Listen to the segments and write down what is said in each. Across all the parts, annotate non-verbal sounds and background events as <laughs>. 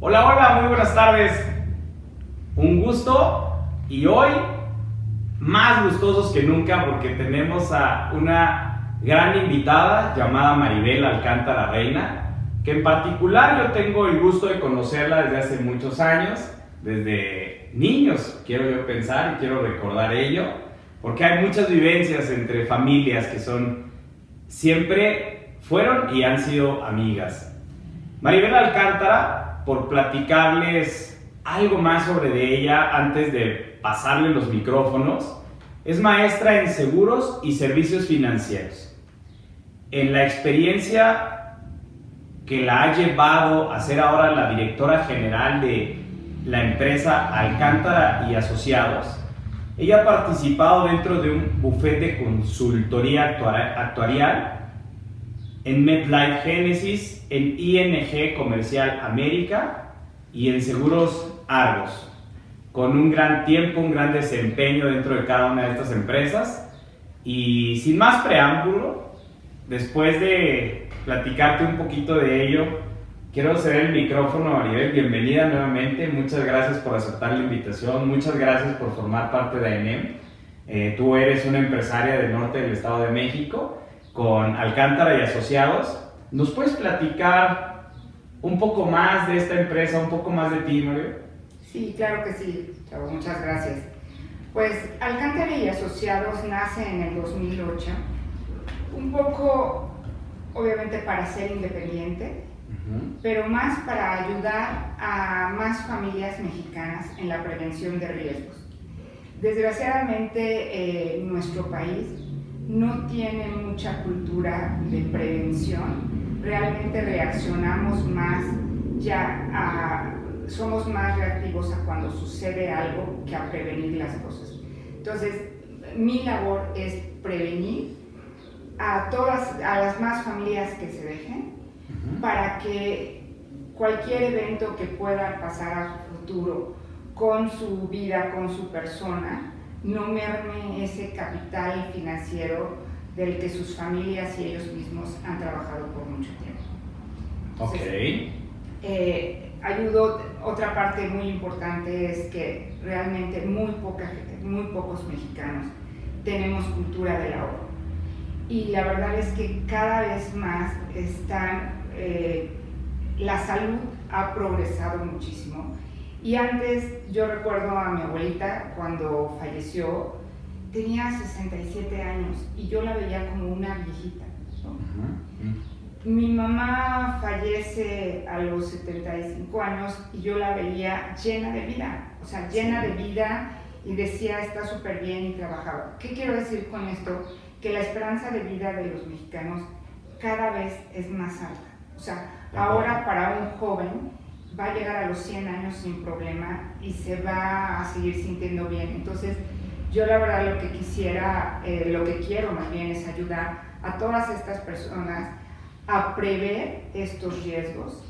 Hola, hola, muy buenas tardes. Un gusto y hoy más gustosos que nunca porque tenemos a una gran invitada llamada Maribel Alcántara Reina, que en particular yo tengo el gusto de conocerla desde hace muchos años, desde niños, quiero yo pensar y quiero recordar ello, porque hay muchas vivencias entre familias que son siempre fueron y han sido amigas. Maribel Alcántara por platicarles algo más sobre de ella antes de pasarle los micrófonos. Es maestra en seguros y servicios financieros. En la experiencia que la ha llevado a ser ahora la directora general de la empresa Alcántara y Asociados, ella ha participado dentro de un bufete de consultoría actuarial en MedLife Genesis, en ING Comercial América y en Seguros Argos, con un gran tiempo, un gran desempeño dentro de cada una de estas empresas. Y sin más preámbulo, después de platicarte un poquito de ello, quiero ceder el micrófono a Maribel. Bienvenida nuevamente, muchas gracias por aceptar la invitación, muchas gracias por formar parte de AENEM. Eh, tú eres una empresaria del norte del Estado de México con Alcántara y Asociados. ¿Nos puedes platicar un poco más de esta empresa, un poco más de ti, Mario? Sí, claro que sí, Chavo, muchas gracias. Pues Alcántara y Asociados nace en el 2008, un poco, obviamente, para ser independiente, pero más para ayudar a más familias mexicanas en la prevención de riesgos. Desgraciadamente, eh, nuestro país no tiene mucha cultura de prevención. Realmente reaccionamos más ya a, somos más reactivos a cuando sucede algo que a prevenir las cosas. Entonces, mi labor es prevenir a todas, a las más familias que se dejen, para que cualquier evento que pueda pasar a futuro con su vida, con su persona, no merme ese capital financiero del que sus familias y ellos mismos han trabajado por mucho tiempo. ok. Eh, ayudo, otra parte muy importante es que realmente muy poca gente, muy pocos mexicanos tenemos cultura del ahorro. Y la verdad es que cada vez más están, eh, la salud ha progresado muchísimo y antes yo recuerdo a mi abuelita cuando falleció, tenía 67 años y yo la veía como una viejita. Mi mamá fallece a los 75 años y yo la veía llena de vida, o sea, llena de vida y decía está súper bien y trabajaba. ¿Qué quiero decir con esto? Que la esperanza de vida de los mexicanos cada vez es más alta. O sea, ahora para un joven va a llegar a los 100 años sin problema y se va a seguir sintiendo bien. Entonces, yo la verdad lo que quisiera, eh, lo que quiero más bien es ayudar a todas estas personas a prever estos riesgos.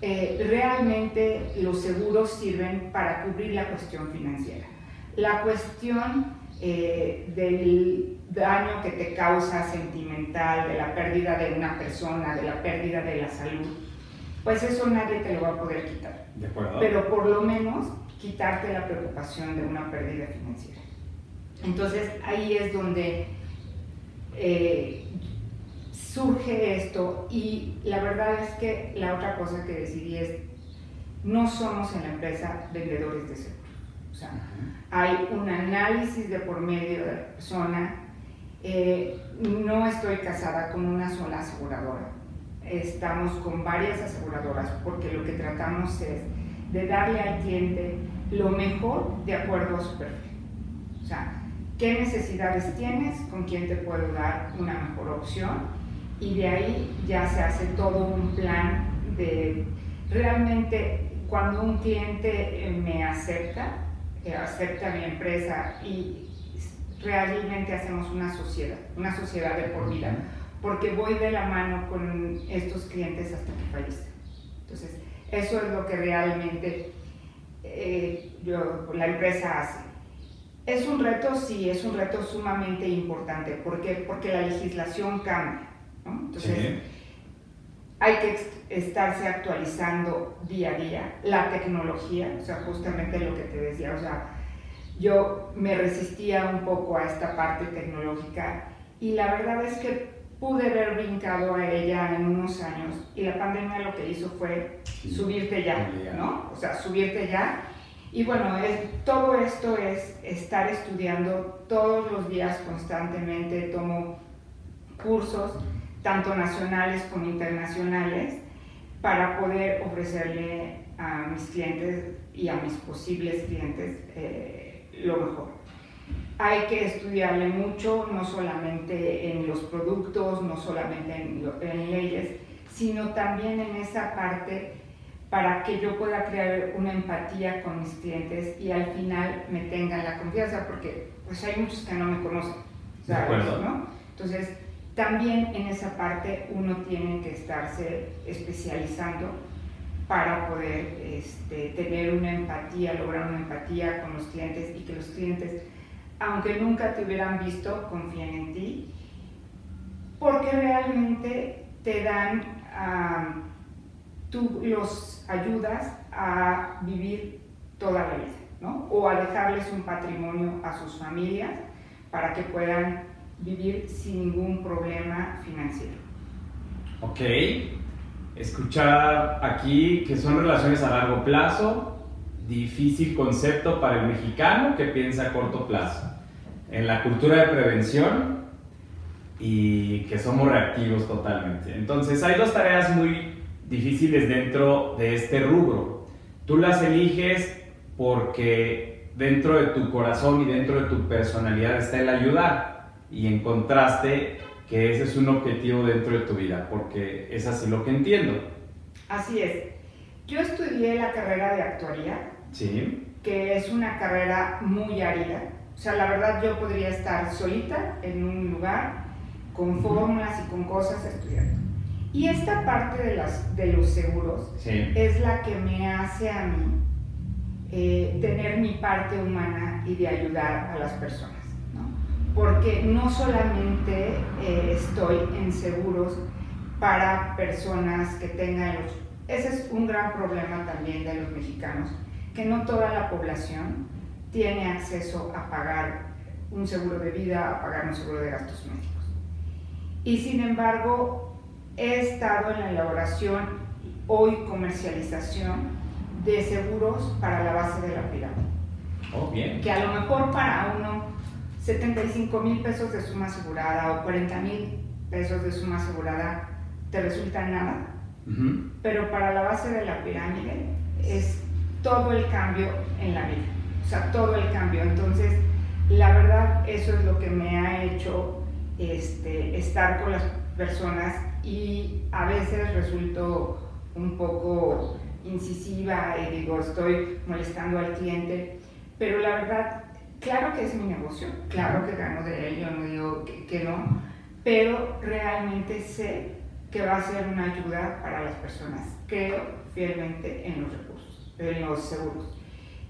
Eh, realmente los seguros sirven para cubrir la cuestión financiera. La cuestión eh, del daño que te causa sentimental, de la pérdida de una persona, de la pérdida de la salud, pues eso nadie te lo va a poder quitar. De acuerdo. Pero por lo menos quitarte la preocupación de una pérdida financiera. Entonces ahí es donde eh, surge esto y la verdad es que la otra cosa que decidí es, no somos en la empresa vendedores de seguros. O sea, hay un análisis de por medio de la persona. Eh, no estoy casada con una sola aseguradora estamos con varias aseguradoras porque lo que tratamos es de darle al cliente lo mejor de acuerdo a su perfil. O sea, qué necesidades tienes, con quién te puedo dar una mejor opción y de ahí ya se hace todo un plan de realmente cuando un cliente eh, me acepta, eh, acepta mi empresa y realmente hacemos una sociedad, una sociedad de por vida, porque voy de la mano con estos clientes hasta que fallecen. Entonces, eso es lo que realmente eh, yo, la empresa hace. Es un reto, sí, es un reto sumamente importante. ¿Por qué? Porque la legislación cambia. Entonces, hay que estarse actualizando día a día. La tecnología, o sea, justamente lo que te decía, o sea, yo me resistía un poco a esta parte tecnológica y la verdad es que pude haber brincado a ella en unos años y la pandemia lo que hizo fue subirte ya, ¿no? O sea, subirte ya. Y bueno, es, todo esto es estar estudiando todos los días constantemente, tomo cursos, tanto nacionales como internacionales, para poder ofrecerle a mis clientes y a mis posibles clientes eh, lo mejor hay que estudiarle mucho, no solamente en los productos, no solamente en, leyes, sino también en esa parte para que yo pueda crear una empatía con mis clientes y al final me tengan la confianza, porque pues hay muchos que no me conocen, ¿sabes? ¿no? Entonces, también en esa parte uno tiene que estarse especializando para poder este, tener una empatía, lograr una empatía con los clientes y que los clientes aunque nunca te hubieran visto, confíen en ti, porque realmente te dan, tú los ayudas a vivir toda la vida, ¿no? O a dejarles un patrimonio a sus familias para que puedan vivir sin ningún problema financiero. Ok, escuchar aquí que son relaciones a largo plazo, difícil concepto para el mexicano que piensa a corto plazo. En la cultura de prevención y que somos reactivos totalmente. Entonces hay dos tareas muy difíciles dentro de este rubro. Tú las eliges porque dentro de tu corazón y dentro de tu personalidad está el ayudar y encontraste que ese es un objetivo dentro de tu vida, porque es así lo que entiendo. Así es. Yo estudié la carrera de actuaría Sí. Que es una carrera muy árida. O sea, la verdad yo podría estar solita en un lugar con fórmulas y con cosas estudiando. Y esta parte de, las, de los seguros es la que me hace a mí eh, tener mi parte humana y de ayudar a las personas. ¿no? Porque no solamente eh, estoy en seguros para personas que tengan los... Ese es un gran problema también de los mexicanos, que no toda la población tiene acceso a pagar un seguro de vida, a pagar un seguro de gastos médicos. Y sin embargo, he estado en la elaboración, hoy comercialización, de seguros para la base de la pirámide. Oh, bien. Que a lo mejor para uno 75 mil pesos de suma asegurada o 40 mil pesos de suma asegurada te resulta nada, pero para la base de la pirámide es todo el cambio en la vida, o sea, todo el cambio. Entonces, la verdad, eso es lo que me ha hecho este, estar con las personas y a veces resulto un poco incisiva y digo, estoy molestando al cliente, pero la verdad, claro que es mi negocio, claro que gano de ello, no digo que, que no, pero realmente sé que va a ser una ayuda para las personas. Creo fielmente en los recursos en los seguros.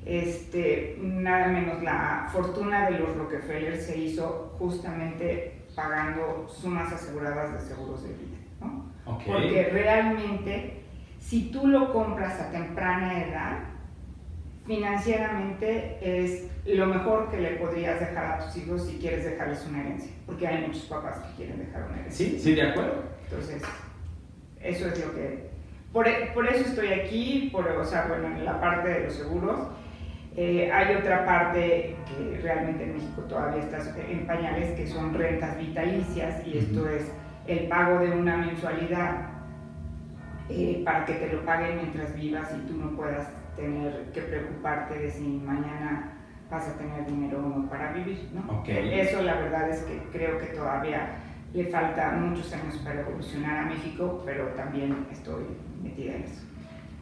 Este, nada menos la fortuna de los Rockefeller se hizo justamente pagando sumas aseguradas de seguros de vida. ¿no? Porque realmente, si tú lo compras a temprana edad, financieramente es lo mejor que le podrías dejar a tus hijos si quieres dejarles una herencia, porque hay muchos papás que quieren dejar una herencia. Sí, sí, de acuerdo. Entonces, eso es lo que por, por, eso estoy aquí, por, o sea, bueno, en la parte de los seguros. Eh, hay otra parte que realmente en México todavía está en pañales, que son rentas vitalicias, y esto es el pago de una mensualidad eh, para que te lo paguen mientras vivas y tú no puedas tener que preocuparte de si mañana vas a tener dinero o no para vivir. ¿no? Eso la verdad es que creo que todavía le falta muchos años para evolucionar a México, pero también estoy metida en eso.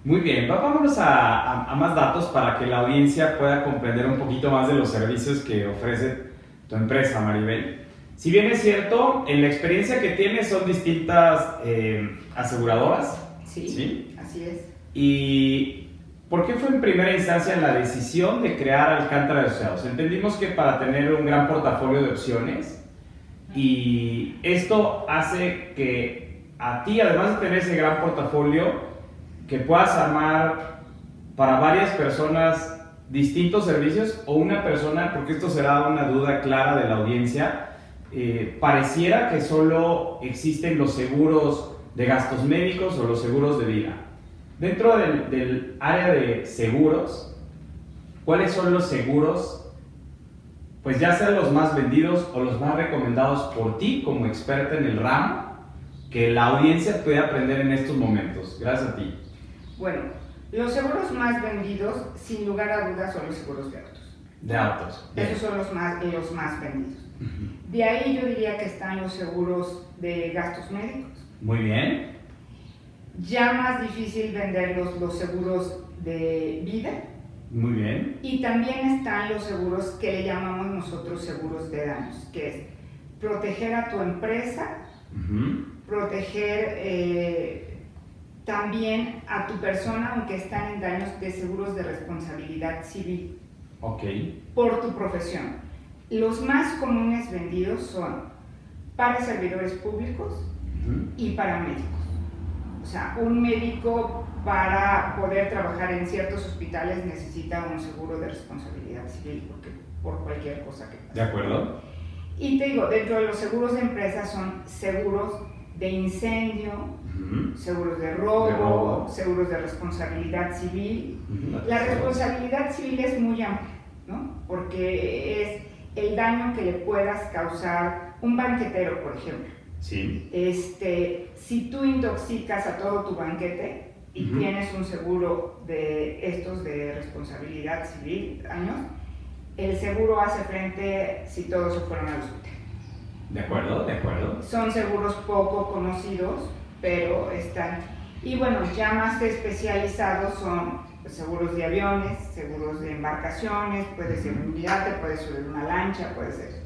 Muy bien, vámonos a, a, más datos para que la audiencia pueda comprender un poquito más de los servicios que ofrece tu empresa, Maribel. Si bien es cierto, en la experiencia que tienes son distintas eh, aseguradoras. Sí, sí, así es. ¿Y por qué fue en primera instancia la decisión de crear Alcántara de Asociados? Entendimos que para tener un gran portafolio de opciones y esto hace que a ti, además de tener ese gran portafolio, que puedas armar para varias personas distintos servicios o una persona, porque esto será una duda clara de la audiencia, eh, pareciera que solo existen los seguros de gastos médicos o los seguros de vida. Dentro del, del área de seguros, ¿cuáles son los seguros? Pues ya sean los más vendidos o los más recomendados por ti como experta en el ramo, que la audiencia puede aprender en estos momentos. Gracias a ti. Bueno, los seguros más vendidos, sin lugar a dudas, son los seguros de autos. De autos. Esos son los más, los más vendidos. De ahí yo diría que están los seguros de gastos médicos. Muy bien. Ya más difícil vender los, seguros de vida. Muy bien. Y también están los seguros que le llamamos nosotros seguros de daños, que es proteger a tu empresa, proteger eh, también a tu persona, aunque están en daños de seguros de responsabilidad civil. Ok. Por tu profesión. Los más comunes vendidos son para servidores públicos y para médicos. O sea, un médico para poder trabajar en ciertos hospitales necesita un seguro de responsabilidad civil porque, por cualquier cosa que pase. De acuerdo. Y te digo, dentro de los seguros de empresa son seguros de incendio, seguros de robo, seguros de responsabilidad civil. La responsabilidad civil es muy amplia, ¿no? Porque es el daño que le puedas causar un banquetero, por ejemplo. Sí. Este, si tú intoxicas a todo tu banquete y tienes un seguro de estos de responsabilidad civil, daños, el seguro hace frente si todos se fueron al hospital. De acuerdo, de acuerdo. Son seguros poco conocidos, pero están. Y bueno, ya más especializados son seguros de aviones, seguros de embarcaciones, puede ser un yate, puede ser una lancha, puede ser.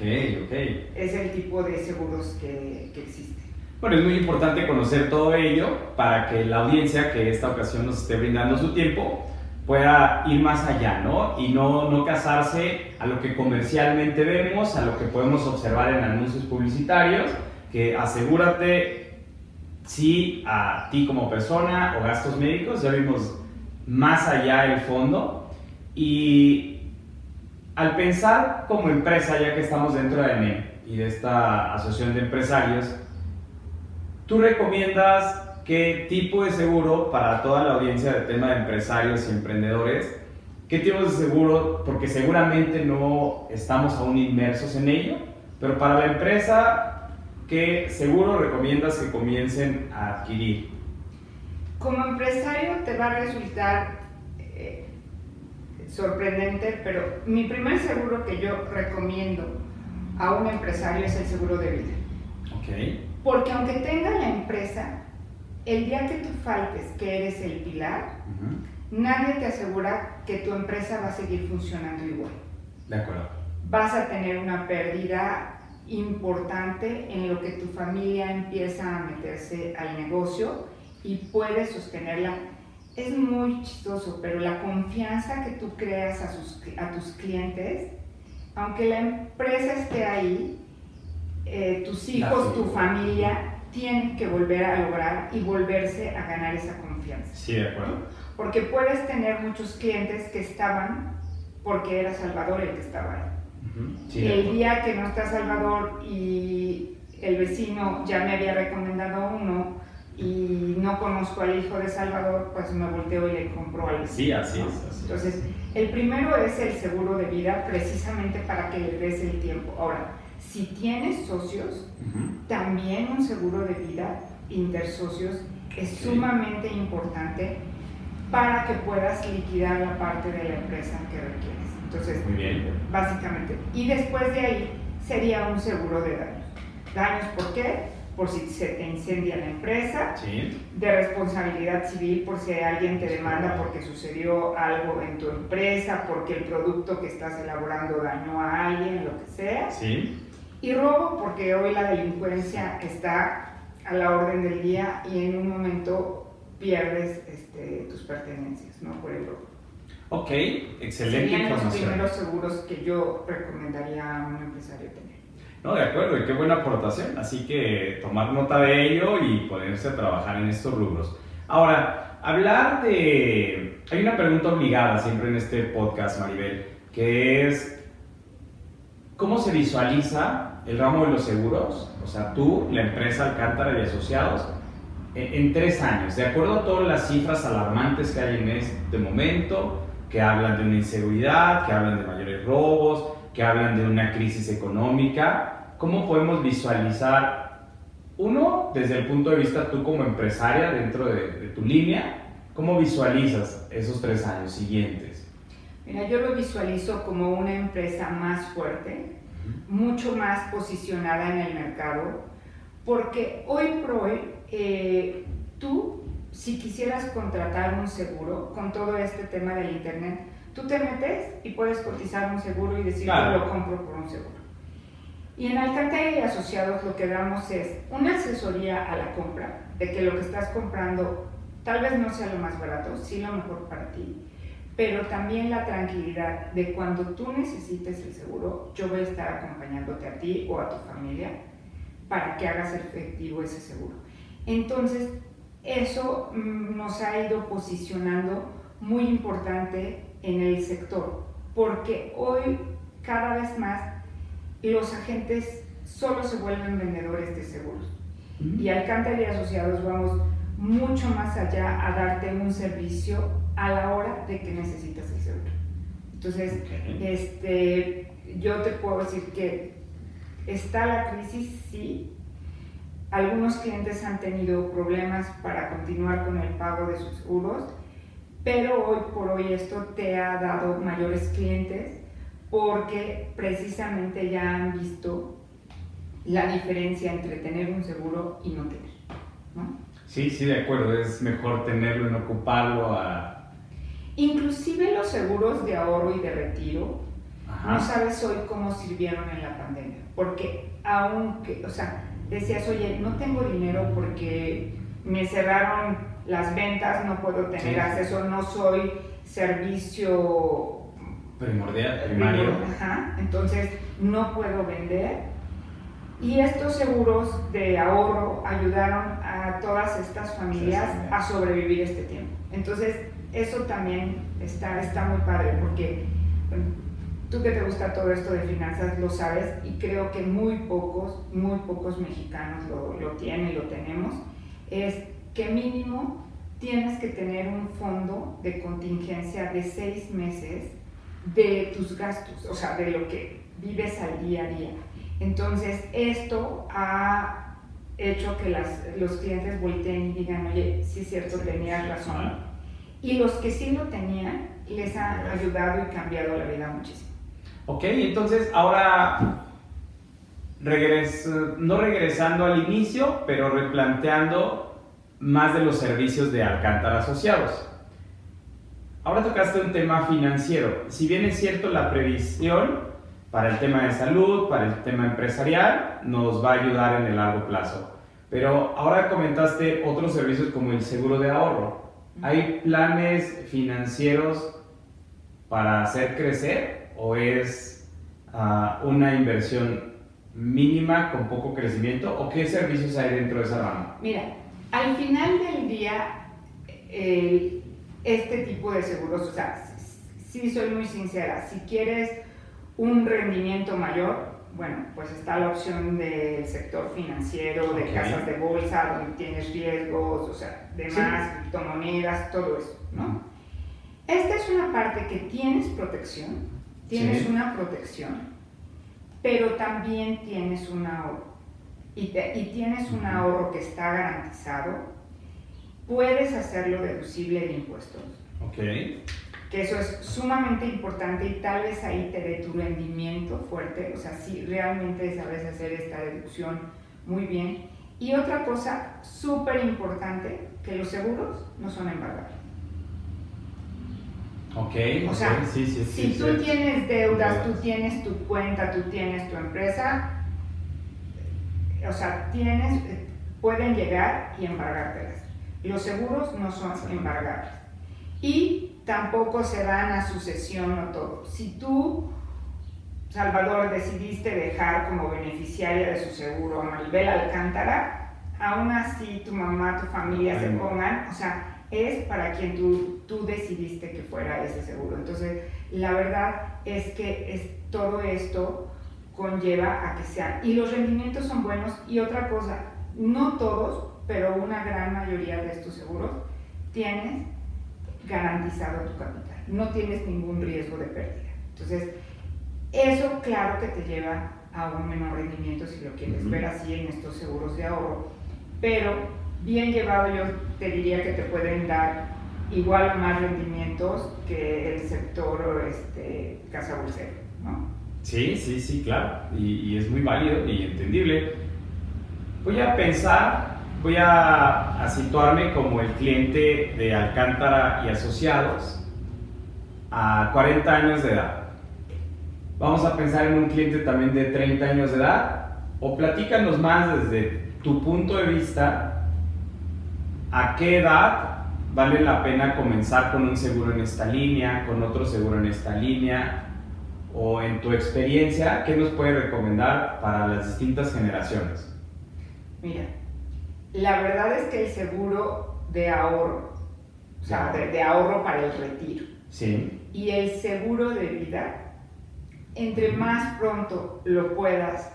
Ok, ok. Es el tipo de seguros que, que existen. Bueno, es muy importante conocer todo ello para que la audiencia que esta ocasión nos esté brindando su tiempo pueda ir más allá, ¿no? Y no, no casarse a lo que comercialmente vemos, a lo que podemos observar en anuncios publicitarios, que asegúrate si a ti como persona o gastos médicos, ya vimos más allá el fondo. Y al pensar como empresa, ya que estamos dentro de ANEM y de esta asociación de empresarios, ¿tú recomiendas qué tipo de seguro para toda la audiencia del tema de empresarios y emprendedores, qué tipos de seguro, porque seguramente no estamos aún inmersos en ello, pero para la empresa, ¿qué seguro recomiendas que comiencen a adquirir? Como empresario te va a resultar sorprendente, pero mi primer seguro que yo recomiendo a un empresario es el seguro de vida. Okay. Porque aunque tenga la empresa, el día que tú faltes, que eres el pilar, nadie te asegura que tu empresa va a seguir funcionando igual. De acuerdo. Vas a tener una pérdida importante en lo que tu familia empieza a meterse al negocio y puedes sostenerla. Es muy chistoso, pero la confianza que tú creas a, sus, a tus clientes, aunque la empresa esté ahí, eh, tus hijos, tu familia, tienen que volver a lograr y volverse a ganar esa confianza. Sí, de acuerdo. Porque puedes tener muchos clientes que estaban porque era Salvador el que estaba ahí. el día que no está Salvador y el vecino ya me había recomendado uno y no conozco al hijo de Salvador, pues me volteo y le compro al vecino. Sí, así es. Entonces, el primero es el seguro de vida precisamente para que le des el tiempo. Ahora, si tienes socios, también un seguro de vida intersocios es sumamente importante para que puedas liquidar la parte de la empresa que requieres. Entonces, básicamente. Y después de ahí sería un seguro de daños. ¿Daños por qué? Por si se te incendia la empresa, Sí. de responsabilidad civil por si alguien te demanda porque sucedió algo en tu empresa, porque el producto que estás elaborando dañó a alguien, lo que sea. Sí. Y robo porque hoy la delincuencia está a la orden del día y en un momento pierdes este, tus pertenencias, ¿no? Por el robo. Ok, excelente Serían los primeros seguros que yo recomendaría a un empresario tener. No, de acuerdo, y qué buena aportación. Así que tomar nota de ello y ponerse a trabajar en estos rubros. Ahora, hablar de... Hay una pregunta obligada siempre en este podcast, Maribel, que es, ¿cómo se visualiza el ramo de los seguros? O sea, tú, la empresa Alcántara y Asociados, en, tres años, de acuerdo a todas las cifras alarmantes que hay en este momento, que hablan de una inseguridad, que hablan de mayores robos, que hablan de una crisis económica, ¿cómo podemos visualizar, uno, desde el punto de vista tú como empresaria dentro de, de tu línea, cómo visualizas esos tres años siguientes? Mira, yo lo visualizo como una empresa más fuerte, mucho más posicionada en el mercado, porque hoy por hoy eh, tú, si quisieras contratar un seguro con todo este tema del Internet, tú te metes y puedes cotizar un seguro y decir Claro. yo lo compro por un seguro. Y en Alcántara y Asociados lo que damos es una asesoría a la compra, de que lo que estás comprando tal vez no sea lo más barato, sí lo mejor para ti, pero también la tranquilidad de cuando tú necesites el seguro, yo voy a estar acompañándote a ti o a tu familia para que hagas efectivo ese seguro. Entonces, eso mm, nos ha ido posicionando muy importante en el sector, porque hoy cada vez más los agentes solo se vuelven vendedores de seguros. Y Alcántara y Asociados vamos mucho más allá a darte un servicio a la hora de que necesitas el seguro. Entonces, este, yo te puedo decir que está la crisis, sí. Algunos clientes han tenido problemas para continuar con el pago de sus seguros, pero hoy por hoy esto te ha dado mayores clientes porque precisamente ya han visto la diferencia entre tener un seguro y no tener. ¿no? Sí, sí, de acuerdo, es mejor tenerlo y no ocuparlo a... Inclusive los seguros de ahorro y de retiro, Ajá. no sabes hoy cómo sirvieron en la pandemia, porque aunque, o sea, decías, oye, no tengo dinero porque me cerraron las ventas, no puedo tener Sí. acceso, no soy servicio Primordial, primario. Ajá, entonces no puedo vender. Y estos seguros de ahorro ayudaron a todas estas familias Sí, sí. a sobrevivir este tiempo. Entonces, eso también está, está muy padre porque tú que te gusta todo esto de finanzas lo sabes y creo que muy pocos, muy pocos mexicanos lo, lo tienen, lo tenemos, es que mínimo tienes que tener un fondo de contingencia de seis meses de tus gastos, o sea, de lo que vives al día a día. Entonces, esto ha hecho que las- los clientes volteen y digan, oye, sí es cierto, tenías razón. Y los que sí lo tenían, les ha ayudado y cambiado la vida muchísimo. Ok, entonces ahora regres- no regresando al inicio, pero replanteando más de los servicios de Alcántara Asociados. Ahora tocaste un tema financiero. Si bien es cierto la previsión para el tema de salud, para el tema empresarial, nos va a ayudar en el largo plazo. Pero ahora comentaste otros servicios como el seguro de ahorro. ¿Hay planes financieros para hacer crecer o es ah, una inversión mínima con poco crecimiento o qué servicios hay dentro de esa rama? Mira, al final del día, este tipo de seguros, o sea, sí soy muy sincera, si quieres un rendimiento mayor, bueno, pues está la opción del sector financiero, de casas de bolsa, donde tienes riesgos, o sea, demás, criptomonedas, todo eso, ¿no? Esta es una parte que tienes protección, tienes Sí. una protección, pero también tienes un ahorro. Y, te- y tienes un ahorro que está garantizado, puedes hacerlo deducible de impuestos, Ok. que eso es sumamente importante y tal vez ahí te dé tu rendimiento fuerte, o sea, si realmente sabes hacer esta deducción muy bien. Y otra cosa súper importante, que los seguros no son embargables. Ok, O sea, sí, sí, sí, si tú tienes deudas, tú tienes tu cuenta, tú tienes tu empresa, o sea, tienes, pueden llegar y embargártelas. Los seguros no son embargables. Y tampoco se dan a sucesión o todo. Si tú, Salvador, decidiste dejar como beneficiaria de su seguro a Maribel Alcántara, aún así tu mamá, tu familia se Ay, no. pongan, o sea, es para quien tú, tú decidiste que fuera ese seguro. Entonces, la verdad es que es, todo esto conlleva a que sean, y los rendimientos son buenos, y otra cosa, no todos, pero una gran mayoría de estos seguros, tienes garantizado tu capital, no tienes ningún riesgo de pérdida. Entonces, eso claro que te lleva a un menor rendimiento si lo quieres ver así en estos seguros de ahorro, pero bien llevado yo te diría que te pueden dar igual o más rendimientos que el sector este, casa bolsero. Sí, sí, sí, claro. Y, y es muy válido y entendible. Voy a pensar, voy a, a situarme como el cliente de Alcántara y Asociados a 40 años de edad. Vamos a pensar en un cliente también de 30 años de edad. O platícanos más desde tu punto de vista a qué edad vale la pena comenzar con un seguro en esta línea, con otro seguro en esta línea, o en tu experiencia, ¿qué nos puede recomendar para las distintas generaciones? Mira, la verdad es que el seguro de ahorro, o sea, de, de ahorro para el retiro, Sí, y el seguro de vida, entre más pronto lo puedas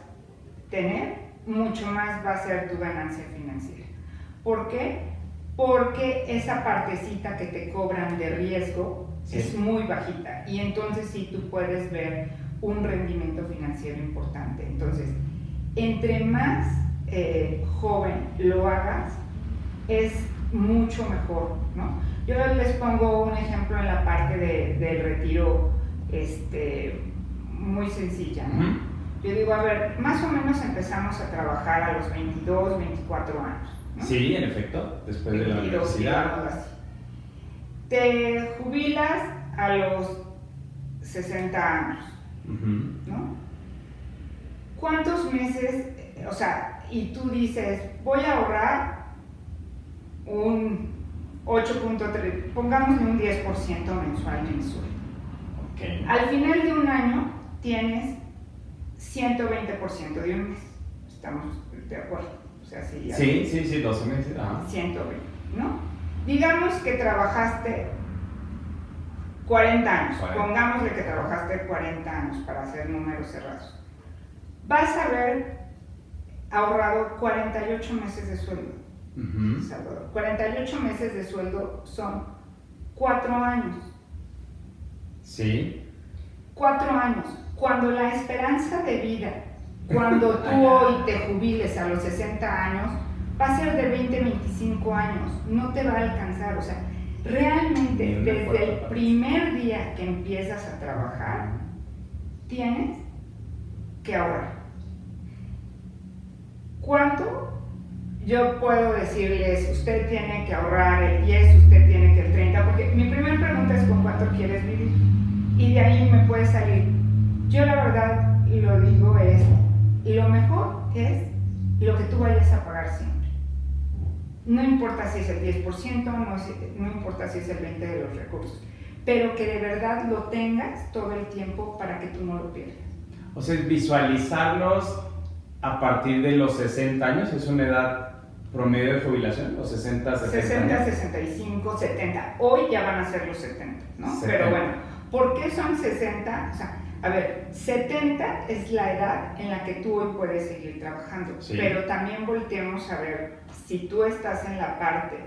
tener, mucho más va a ser tu ganancia financiera. ¿Por qué? Porque esa partecita que te cobran de riesgo Sí. es muy bajita y entonces sí tú puedes ver un rendimiento financiero importante. Entonces, entre más eh, joven lo hagas, es mucho mejor, ¿no? Yo les pongo un ejemplo en la parte de- del retiro este, muy sencilla, ¿no? Yo digo, a ver, más o menos empezamos a trabajar a los 22, 24 años. ¿no? sí, en efecto, después de la 22, universidad. Te jubilas a los 60 años. ¿no? ¿Cuántos meses, o sea, y tú dices, voy a ahorrar un 8.3, pongámosle un 10% mensual mensual? Ok. Al final de un año tienes 120% de un mes. Estamos de acuerdo. O sea, ya- Sí, sí, sí, 12 meses. Ajá. 120, ¿no? Digamos que trabajaste 40 años, 40. pongámosle que trabajaste 40 años para hacer números cerrados. Vas a haber ahorrado 48 meses de sueldo, Ujú. Salvador. 48 meses de sueldo son 4 años. Sí, Cuatro años. Cuando la esperanza de vida, cuando <laughs> tú hoy te jubiles a los 60 años, va a ser de 20, 25 años. No te va a alcanzar. O sea, realmente desde el primer día que empiezas a trabajar, tienes que ahorrar. ¿Cuánto? Yo puedo decirles, usted tiene que ahorrar el 10, usted tiene que el 30, porque mi primera pregunta es con cuánto quieres vivir. Y de ahí me puede salir. Yo la verdad lo digo es, lo mejor es lo que tú vayas a pagar siempre. No importa si es el 10%, no, no importa si es el 20% de los recursos, pero que de verdad lo tengas todo el tiempo para que tú no lo pierdas. o sea, visualizarlos a partir de los 60 años, es una edad promedio de jubilación, los 60, 70 60, años. 65, 70. Hoy ya van a ser los 70, ¿no? 70. Pero bueno, ¿por qué son 60? O sea, a ver, 70 es la edad en la que tú hoy puedes seguir trabajando. Sí. Pero también volteemos a ver, si tú estás en la parte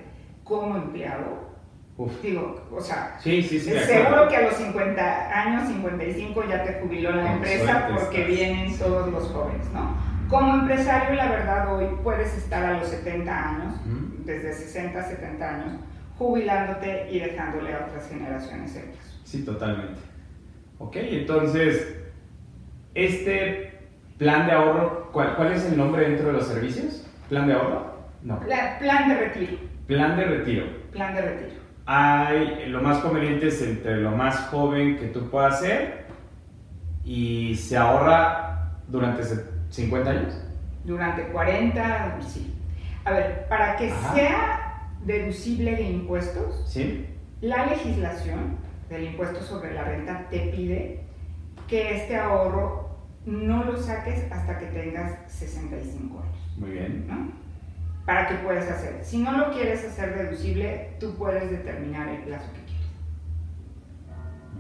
como empleado, Uf. digo, o sea, Sí, sí, Seguro que a los 50 años, 55 ya te jubiló la empresa porque estás. vienen todos los jóvenes, ¿no? Como empresario, la verdad, hoy puedes estar a los 70 años, Ujú. desde 60 a 70 años, jubilándote y dejándole a otras generaciones el. Sí, totalmente. Ok, entonces, este plan de ahorro, ¿cuál, cuál es el nombre dentro de los servicios? ¿Plan de ahorro? No. plan de retiro. Plan de retiro. Plan de retiro. Hay, lo más conveniente es entre lo más joven que tú puedas hacer y se ahorra durante 50 años. Durante 40, sí. A ver, para que sea deducible de impuestos, ¿Sí? la legislación del impuesto sobre la renta te pide que este ahorro no lo saques hasta que tengas 65 años. Muy bien. ¿no? Para que puedas hacer. Si no lo quieres hacer deducible, tú puedes determinar el plazo que quieres.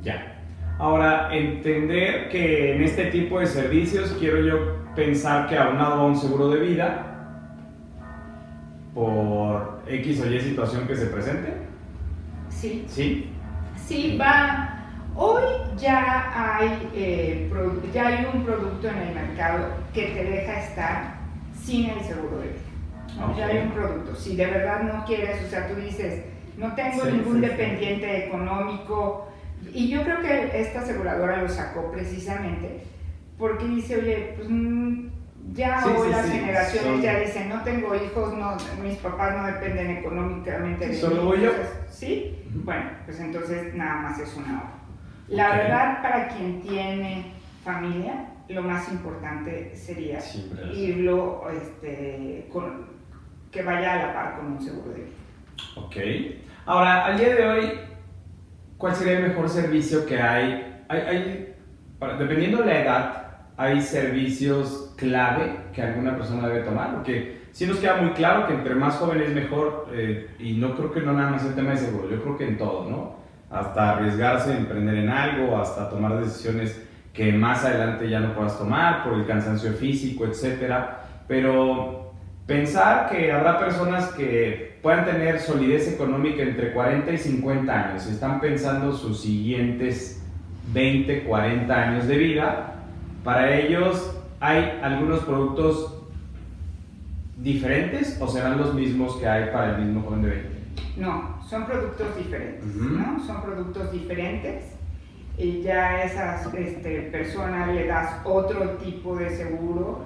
Ya. Ahora, entender que en este tipo de servicios quiero yo pensar que aunado a un seguro de vida, por X o Y situación que se presente. Sí. Sí. Sí, va. Hoy ya hay, eh, ya hay un producto en el mercado que te deja estar sin el seguro de vida. Ya hay un producto. Si de verdad no quieres, o sea, tú dices, no tengo ningún dependiente económico. Y yo creo que esta aseguradora lo sacó precisamente porque dice, oye, pues ya hoy las generaciones ya dicen, no tengo hijos, no, mis papás no dependen económicamente de mí. ¿Solo voy yo? Sí, bueno, pues entonces nada más es una hora. La verdad, para quien tiene familia, lo más importante sería irlo, este, con, que vaya a la par con un seguro de vida. Ok. Ahora, al día de hoy, ¿cuál sería el mejor servicio que hay? hay, hay dependiendo de la edad, hay servicios clave que alguna persona debe tomar, porque sí nos queda muy claro que entre más joven es mejor, eh, y no creo que no nada más el tema de seguro, yo creo que en todo, ¿no? Hasta arriesgarse, emprender en algo, hasta tomar decisiones que más adelante ya no puedas tomar por el cansancio físico, etc. Pero pensar que habrá personas que puedan tener solidez económica entre 40 y 50 años están pensando sus siguientes 20, 40 años de vida, para ellos hay algunos productos diferentes o serán los mismos que hay para el mismo joven de 20? No, son productos diferentes, ¿no? Son productos diferentes y ya a esas este, personas le das otro tipo de seguro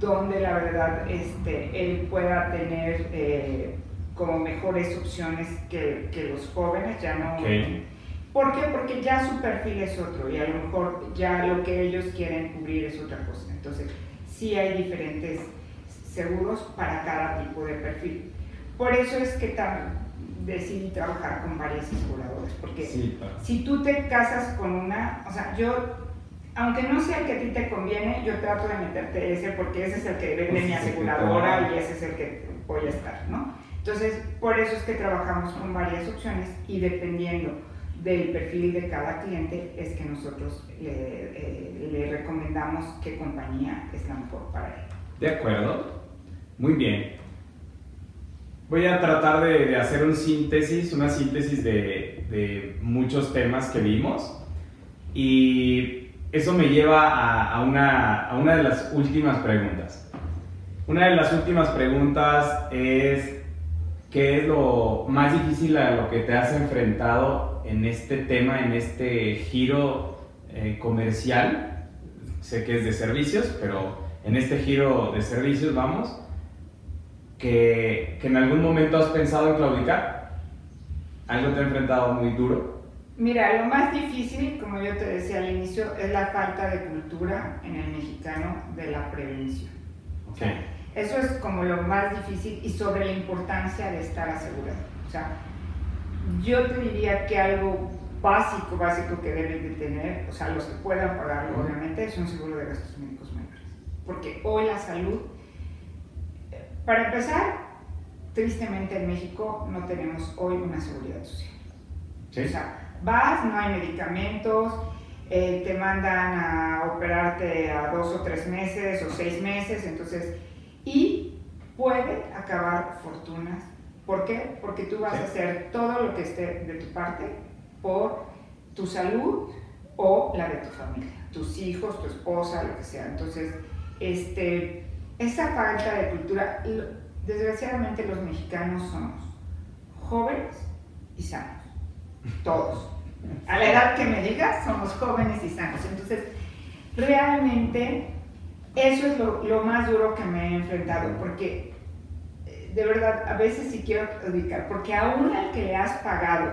donde la verdad este, él pueda tener eh, como mejores opciones que, que, los jóvenes, ya no... ¿Por qué? Porque ya su perfil es otro y a lo mejor ya lo que ellos quieren cubrir es otra cosa. Entonces, sí hay diferentes seguros para cada tipo de perfil. Por eso es que decidí trabajar con varias aseguradoras, porque si tú te casas con una, o sea, yo, aunque no sea el que a ti te conviene, yo trato de meterte ese porque ese es el que vende mi aseguradora y ese es el que voy a estar, ¿no? Entonces, por eso es que trabajamos con varias opciones y dependiendo del perfil de cada cliente es que nosotros le, eh, le, recomendamos qué compañía es la mejor para él. De acuerdo. Muy bien. Voy a tratar de, de hacer un síntesis, una síntesis de, de, muchos temas que vimos y eso me lleva a, a, una, a una de las últimas preguntas. Una de las últimas preguntas es, ¿qué es lo más difícil a lo que te has enfrentado en este tema, en este giro eh, comercial, sé que es de servicios, pero en este giro de servicios vamos, que, que en algún momento has pensado en claudicar? ¿Algo te ha enfrentado muy duro? Mira, lo más difícil, como yo te decía al inicio, es la falta de cultura en el mexicano de la prevención. Okay. eso es como lo más difícil y sobre la importancia de estar asegurado. O sea, yo te diría que algo básico, básico que deben de tener, o sea, los que puedan pagarlo, obviamente, es un seguro de gastos médicos mayores. Porque hoy la salud, para empezar, tristemente en México no tenemos hoy una seguridad social. ¿Sí? O sea, vas, no hay medicamentos, eh, te mandan a operarte a dos o tres meses o seis meses, entonces, y puede acabar fortunas ¿Por qué? Porque tú vas a hacer todo lo que esté de tu parte por tu salud o la de tu familia, tus hijos, tu esposa, lo que sea. Entonces, este, esa falta de cultura, desgraciadamente los mexicanos somos jóvenes y sanos, todos. A la edad que me digas, somos jóvenes y sanos. Entonces, realmente eso es lo, lo más duro que me he enfrentado, porque de verdad, a veces sí quiero ubicar, porque aún al que le has pagado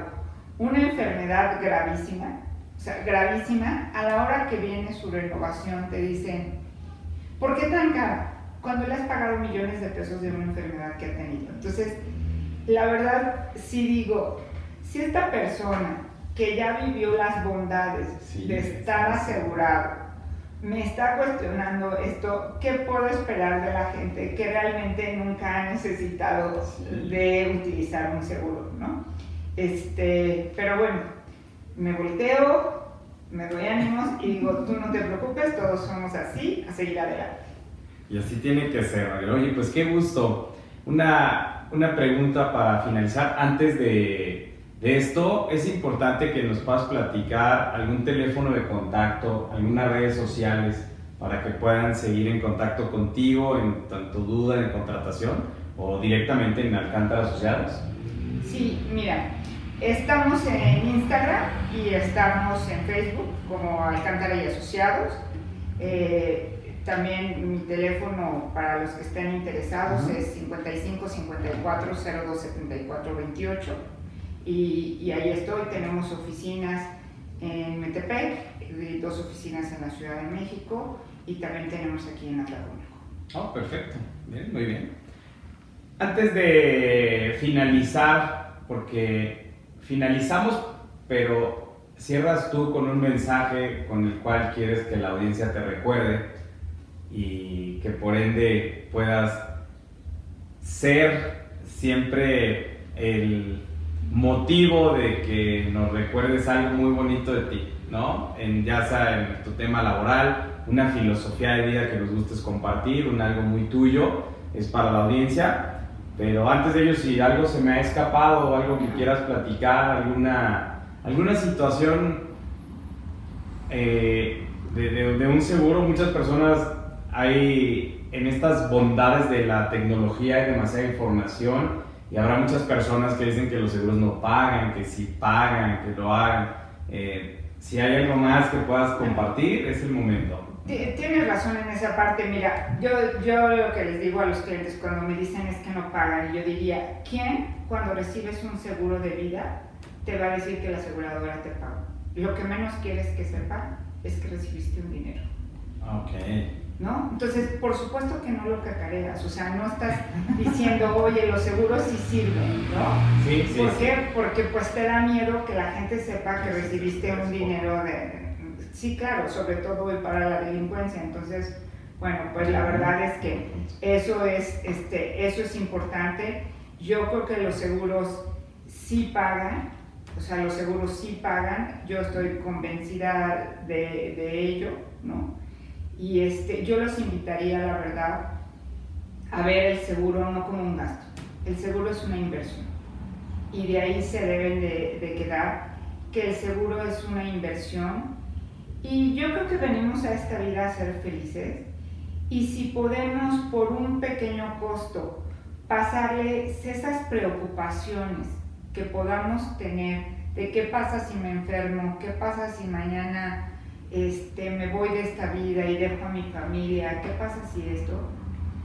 una enfermedad gravísima, o sea, gravísima, a la hora que viene su renovación te dicen, ¿por qué tan cara? Cuando le has pagado millones de pesos de una enfermedad que ha tenido. Entonces, la verdad, sí digo, si esta persona que ya vivió las bondades de estar asegurado, me está cuestionando esto, ¿qué puedo esperar de la gente que realmente nunca ha necesitado de utilizar un seguro, ¿no? Este, pero bueno, me volteo, me doy ánimos y digo, tú no te preocupes, todos somos así, a seguir adelante. Y así tiene que ser, Oye, pues qué gusto. Una, una pregunta para finalizar antes de de esto es importante que nos puedas platicar algún teléfono de contacto, algunas redes sociales para que puedan seguir en contacto contigo en tanto duda en contratación o directamente en Alcántara Asociados. Sí, mira, estamos en Instagram y estamos en Facebook como Alcántara y Asociados. Eh, también mi teléfono para los que estén interesados es 55 54 02 74 28 y, ahí estoy, tenemos oficinas en Metepec, dos oficinas en la Ciudad de México y también tenemos aquí en Atlacomulco. Oh, perfecto, muy bien. Antes de finalizar, porque finalizamos, pero cierras tú con un mensaje con el cual quieres que la audiencia te recuerde y que por ende puedas ser siempre el motivo de que nos recuerdes algo muy bonito de ti, ¿no? En, ya sea en tu tema laboral, una filosofía de vida que nos gustes compartir, un algo muy tuyo, es para la audiencia. Pero antes de ello, si algo se me ha escapado o algo que quieras platicar, alguna, alguna situación eh, de, de un seguro, muchas personas hay en estas bondades de la tecnología, hay demasiada información y habrá muchas personas que dicen que los seguros no pagan, que sí pagan, que lo hagan. Eh, si hay algo más que puedas compartir, es el momento. Tienes razón en esa parte. Mira, yo, yo lo que les digo a los clientes cuando me dicen es que no pagan, yo diría, ¿quién cuando recibes un seguro de vida te va a decir que la aseguradora te paga? Lo que menos quieres que sepa es que recibiste un dinero. Ok. ¿No? Entonces, por supuesto que no lo cacareas, o sea, no estás diciendo, <laughs> oye, los seguros sí sirven, ¿no? Sí, sí. ¿Por qué? Porque pues te da miedo que la gente sepa que recibiste un dinero de... Sí, claro, sobre todo para la delincuencia, entonces, bueno, pues la verdad es que eso es, este, eso es importante. Yo creo que los seguros sí pagan, o sea, los seguros sí pagan, yo estoy convencida de, de ello, ¿no? Y este, yo los invitaría, la verdad, a ver el seguro no como un gasto. El seguro es una inversión. Y de ahí se deben de, quedar que el seguro es una inversión. Y yo creo que venimos a esta vida a ser felices. Y si podemos, por un pequeño costo, pasarles esas preocupaciones que podamos tener de qué pasa si me enfermo, qué pasa si mañana este, me voy de esta vida y dejo a mi familia, ¿qué pasa si esto?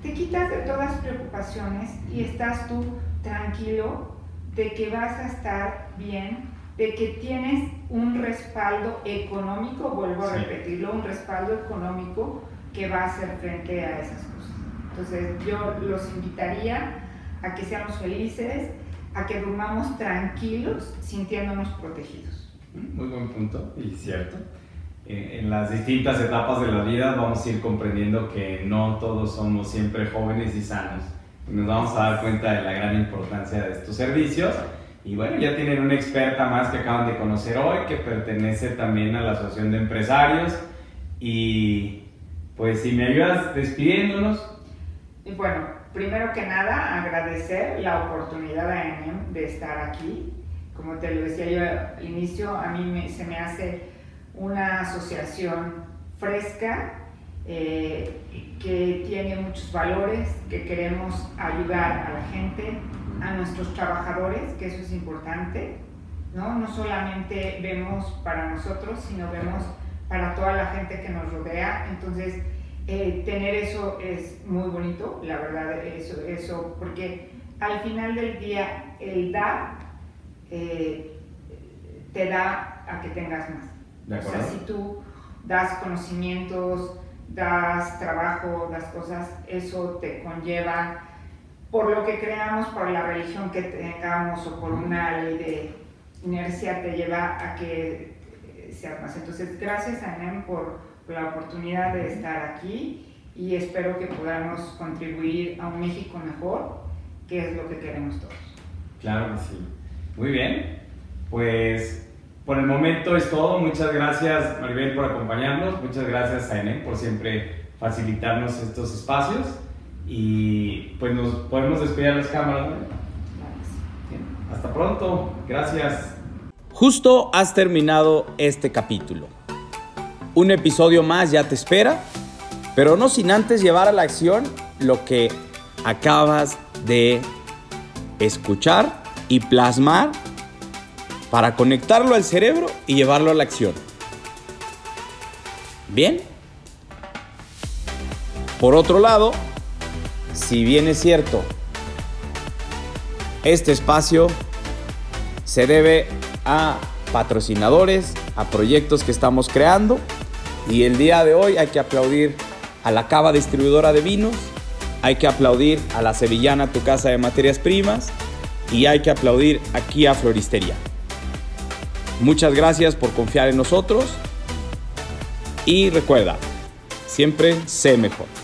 Te quitas de todas preocupaciones y estás tú tranquilo de que vas a estar bien, de que tienes un respaldo económico, vuelvo a repetirlo, un respaldo económico que va a hacer frente a esas cosas. Entonces yo los invitaría a que seamos felices, a que durmamos tranquilos, sintiéndonos protegidos. Muy buen punto y cierto en las distintas etapas de la vida vamos a ir comprendiendo que no todos somos siempre jóvenes y sanos. Nos vamos a dar cuenta de la gran importancia de estos servicios. Y bueno, ya tienen una experta más que acaban de conocer hoy, que pertenece también a la Asociación de Empresarios. Y pues si me ayudas despidiéndonos. Bueno, primero que nada agradecer la oportunidad a ENEM de estar aquí. Como te lo decía yo al inicio, a mí me, se me hace una asociación fresca eh, que tiene muchos valores, que queremos ayudar a la gente, a nuestros trabajadores, que eso es importante, ¿no? No solamente vemos para nosotros, sino vemos para toda la gente que nos rodea. Entonces, eh, tener eso es muy bonito, la verdad, eso, eso, porque al final del día el dar eh, te da a que tengas más. O sea, si tú das conocimientos, das trabajo, das cosas, eso te conlleva, por lo que creamos, por la religión que tengamos o por una ley de inercia, te lleva a que seas más. Entonces, gracias a NEM por la oportunidad de estar aquí y espero que podamos contribuir a un México mejor, que es lo que queremos todos. Claro que sí. Muy bien. Pues por el momento es todo. Muchas gracias Maribel por acompañarnos. Muchas gracias a ENEM por siempre facilitarnos estos espacios. Y pues nos podemos despedir a las cámaras. Hasta pronto. Gracias. Justo has terminado este capítulo. Un episodio más ya te espera, pero no sin antes llevar a la acción lo que acabas de escuchar y plasmar para conectarlo al cerebro y llevarlo a la acción. Bien. Por otro lado, si bien es cierto, este espacio se debe a patrocinadores, a proyectos que estamos creando y el día de hoy hay que aplaudir a la Cava Distribuidora de Vinos, hay que aplaudir a la Sevillana Tu Casa de Materias Primas y hay que aplaudir aquí a Floristería. Muchas gracias por confiar en nosotros y recuerda, siempre sé mejor.